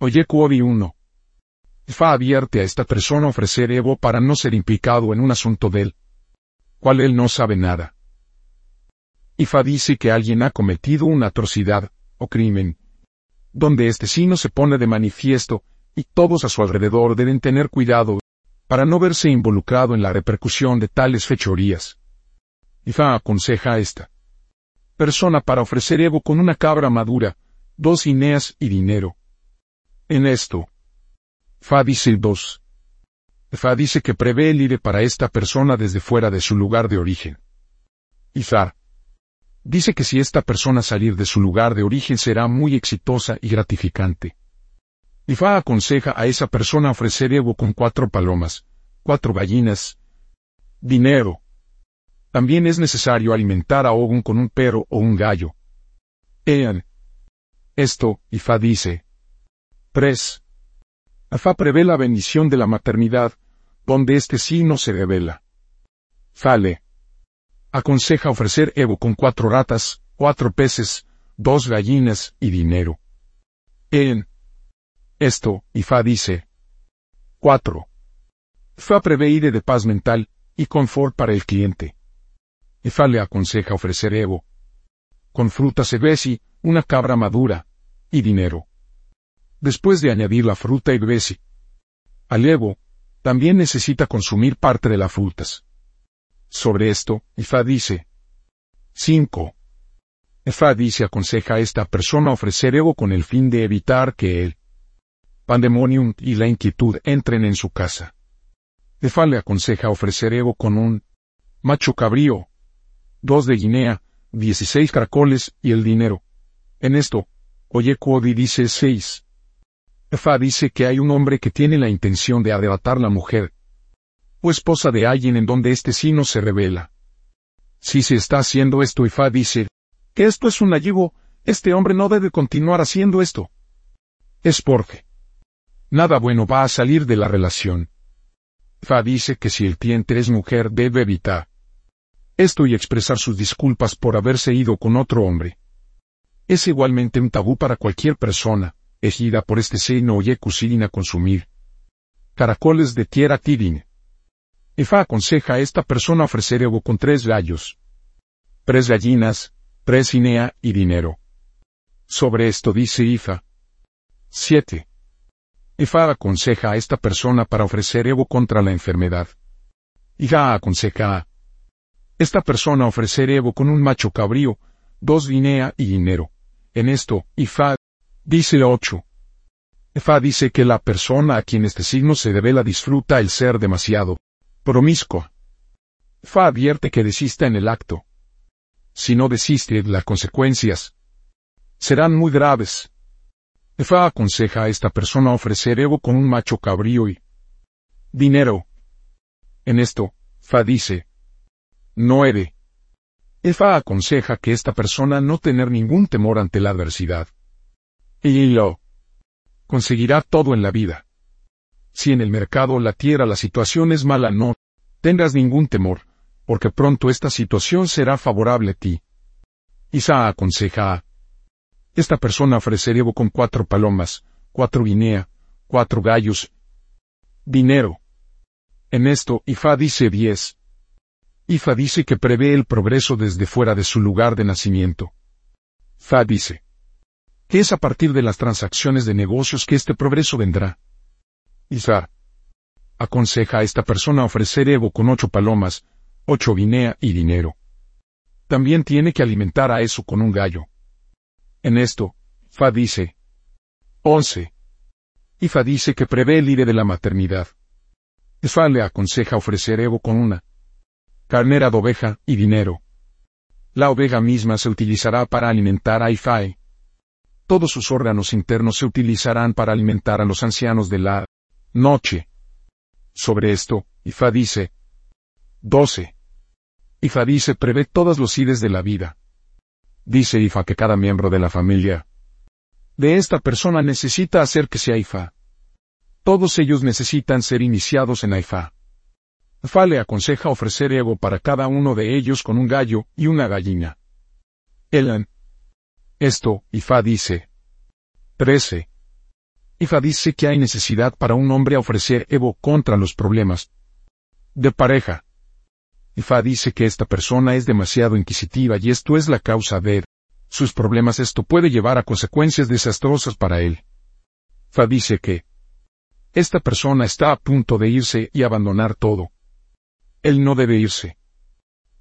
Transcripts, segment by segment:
Oye Kuobi 1. Fa advierte a esta persona ofrecer Evo para no ser implicado en un asunto de él, cual él no sabe nada. Ifa dice que alguien ha cometido una atrocidad, o crimen, donde este signo se pone de manifiesto, y todos a su alrededor deben tener cuidado, para no verse involucrado en la repercusión de tales fechorías. Ifa aconseja a esta persona para ofrecer Evo con una cabra madura, dos ineas y dinero. En esto, Fa dice dos. Fa dice que prevé el IRE para esta persona desde fuera de su lugar de origen. Fa dice que si esta persona salir de su lugar de origen será muy exitosa y gratificante. Fa aconseja a esa persona ofrecer Evo con cuatro palomas, cuatro gallinas, dinero, también es necesario alimentar a Ogun con un perro o un gallo. Ean. Esto, Ifa dice. 3. Afa prevé la bendición de la maternidad, donde este signo se revela. Fale. Aconseja ofrecer Evo con cuatro ratas, cuatro peces, dos gallinas y dinero. En. Esto, Ifa dice. 4. Fa prevé ide de paz mental y confort para el cliente. Efa le aconseja ofrecer Evo. Con fruta sebesi, una cabra madura. Y dinero después de añadir la fruta y bebesi. Alevo, también necesita consumir parte de las frutas. Sobre esto, Ifá dice. 5. Ifá dice aconseja a esta persona ofrecer ego con el fin de evitar que el pandemonium y la inquietud entren en su casa. Ifá le aconseja ofrecer ego con un macho cabrío, dos de Guinea, 16 caracoles y el dinero. En esto, Oye Cody dice 6. Fa dice que hay un hombre que tiene la intención de arrebatar la mujer, o esposa de alguien en donde este sino se revela. Si se está haciendo esto y Fa dice, que esto es un allego, este hombre no debe continuar haciendo esto. Es porque nada bueno va a salir de la relación. Fa dice que si el tiente es mujer debe evitar esto y expresar sus disculpas por haberse ido con otro hombre. Es igualmente un tabú para cualquier persona ejida por este seno o a consumir. Caracoles de tierra tidin. Efa aconseja a esta persona ofrecer ego con tres gallos, tres gallinas, tres inea y dinero. Sobre esto dice Ifa. 7. Efa aconseja a esta persona para ofrecer ego contra la enfermedad. Ifa aconseja a esta persona ofrecer Evo con un macho cabrío, dos guinea y dinero. En esto, Ifa, dice 8. Ifa dice que la persona a quien este signo se devela disfruta el ser demasiado promiscua. Fa advierte que desista en el acto. Si no desiste, las consecuencias serán muy graves. Fa aconseja a esta persona ofrecer Evo con un macho cabrío y dinero. En esto, Fa dice, 9. Efa aconseja que esta persona no tener ningún temor ante la adversidad. Y lo conseguirá todo en la vida. Si en el mercado o la tierra la situación es mala, no tengas ningún temor, porque pronto esta situación será favorable a ti. Isa aconseja a esta persona ofrecer Evo con cuatro palomas, cuatro guinea, cuatro gallos, dinero. En esto, Ifa dice diez. Ifa dice que prevé el progreso desde fuera de su lugar de nacimiento. Fa dice que es a partir de las transacciones de negocios que este progreso vendrá. Isa aconseja a esta persona ofrecer Evo con ocho palomas, ocho guinea y dinero. También tiene que alimentar a eso con un gallo. En esto, Fa dice 11. Ifa dice que prevé el ire de la maternidad. Fa le aconseja ofrecer Evo con una carnera de oveja y dinero. La oveja misma se utilizará para alimentar a Ifai. Todos sus órganos internos se utilizarán para alimentar a los ancianos de la noche. Sobre esto, Ifa dice 12. Ifa dice prevé todos los ides de la vida. Dice Ifa que cada miembro de la familia de esta persona necesita hacer que sea Ifa. Todos ellos necesitan ser iniciados en Ifa. Fa le aconseja ofrecer ego para cada uno de ellos con un gallo y una gallina. Elan. Esto, y Fa dice. 13. Ifa dice que hay necesidad para un hombre a ofrecer Evo contra los problemas de pareja. Ifa dice que esta persona es demasiado inquisitiva y esto es la causa de sus problemas. Esto puede llevar a consecuencias desastrosas para él. Fa dice que esta persona está a punto de irse y abandonar todo. Él no debe irse.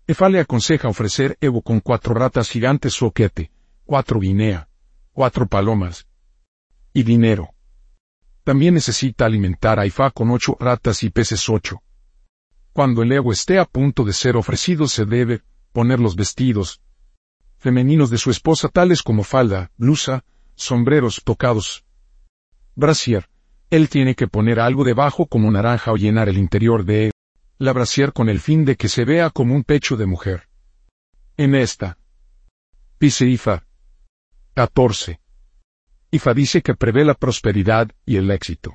Efa le aconseja ofrecer Evo con cuatro ratas gigantes soquete, cuatro guinea, cuatro palomas y dinero. También necesita alimentar a Ifa con ocho ratas y peces ocho. Cuando el ego esté a punto de ser ofrecido se debe poner los vestidos femeninos de su esposa tales como falda, blusa, sombreros tocados, brasier. Él tiene que poner algo debajo como naranja o llenar el interior de la brasier con el fin de que se vea como un pecho de mujer. En esta. Dice Ifa. 14. Ifa dice que prevé la prosperidad y el éxito.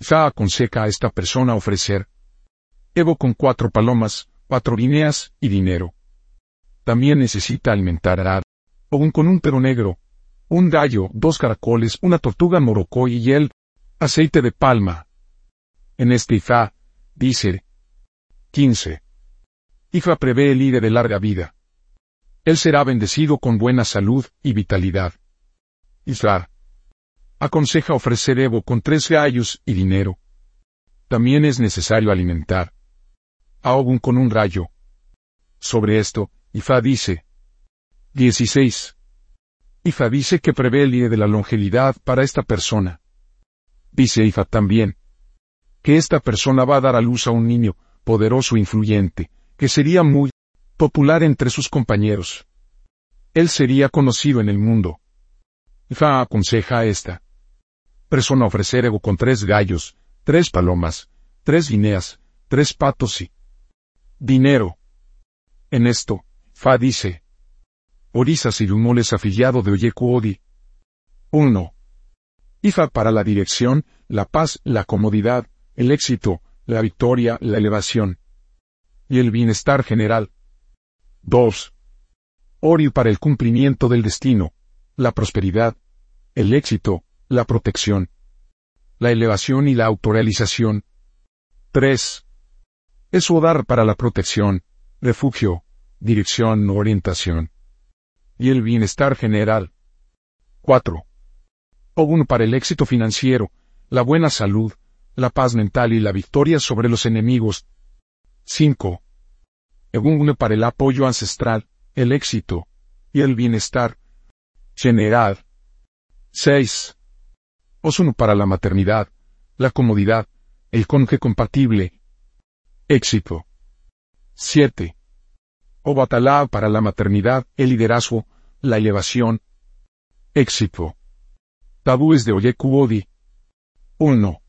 Ifa aconseja a esta persona ofrecer Evo con cuatro palomas, cuatro guineas y dinero. También necesita alimentar a un con un perro negro, un gallo, dos caracoles, una tortuga morocoy y el aceite de palma. En este Ifa, dice 15. Ifa prevé el ire de larga vida. Él será bendecido con buena salud y vitalidad. Isra. Aconseja ofrecer Evo con tres gallos y dinero. También es necesario alimentar a con un rayo. Sobre esto, Ifa dice 16. Ifa dice que prevé el día de la longevidad para esta persona. Dice Ifa también que esta persona va a dar a luz a un niño poderoso e influyente, que sería muy popular entre sus compañeros. Él sería conocido en el mundo. Ifa aconseja a esta persona ofrecer ego con tres gallos, tres palomas, tres guineas, tres patos y dinero. En esto, Fa dice, Orisas y Humoles afiliado de Oyeku Odi. 1. IFA para la dirección, la paz, la comodidad, el éxito, la victoria, la elevación y el bienestar general. 2. Ori para el cumplimiento del destino, la prosperidad, el éxito, la protección, la elevación y la autorrealización. 3. Es Odar para la protección, refugio, dirección, orientación y el bienestar general. 4. Ogun para el éxito financiero, la buena salud, la paz mental y la victoria sobre los enemigos. 5. Ogun para el apoyo ancestral, el éxito y el bienestar general. 6. Osun para la maternidad, la comodidad, el conje compatible. Éxito. 7. Obatalá para la maternidad, el liderazgo, la elevación. Éxito. Tabúes de Oyekuodi. 1.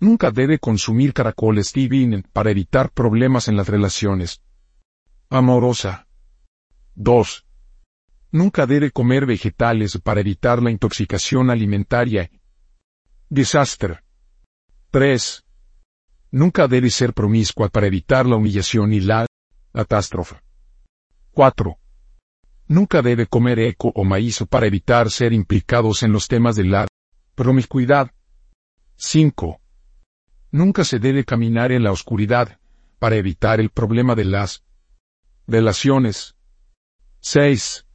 Nunca debe consumir caracoles divinen para evitar problemas en las relaciones. Amorosa. 2. Nunca debe comer vegetales para evitar la intoxicación alimentaria. Desastre. 3. Nunca debe ser promiscua para evitar la humillación y la catástrofe. 4. Nunca debe comer eco o maíz para evitar ser implicados en los temas de la promiscuidad. 5. Nunca se debe caminar en la oscuridad para evitar el problema de las relaciones. 6.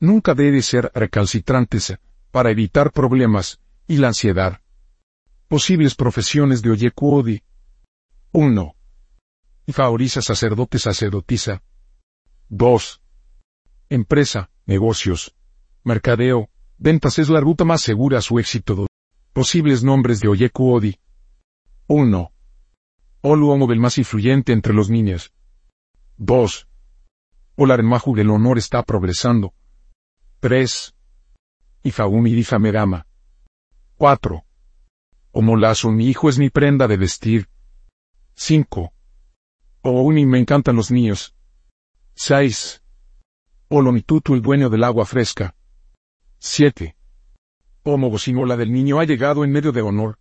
Nunca debe ser recalcitrantes para evitar problemas y la ansiedad. Posibles profesiones de Oyekuodi. 1. Favoriza sacerdote sacerdotisa. 2. Empresa, negocios, mercadeo, ventas es la ruta más segura a su éxito. Posibles nombres de Oyeku Odi. 1. Olu el más influyente entre los niños. 2. Olarenmahu del honor está progresando. 3. Ifaumi Ifa Megama. 4. Omolazo mi hijo es mi prenda de vestir. 5. Ouni me encantan los niños. 6. Olomitutu el dueño del agua fresca. 7. la del niño ha llegado en medio de honor.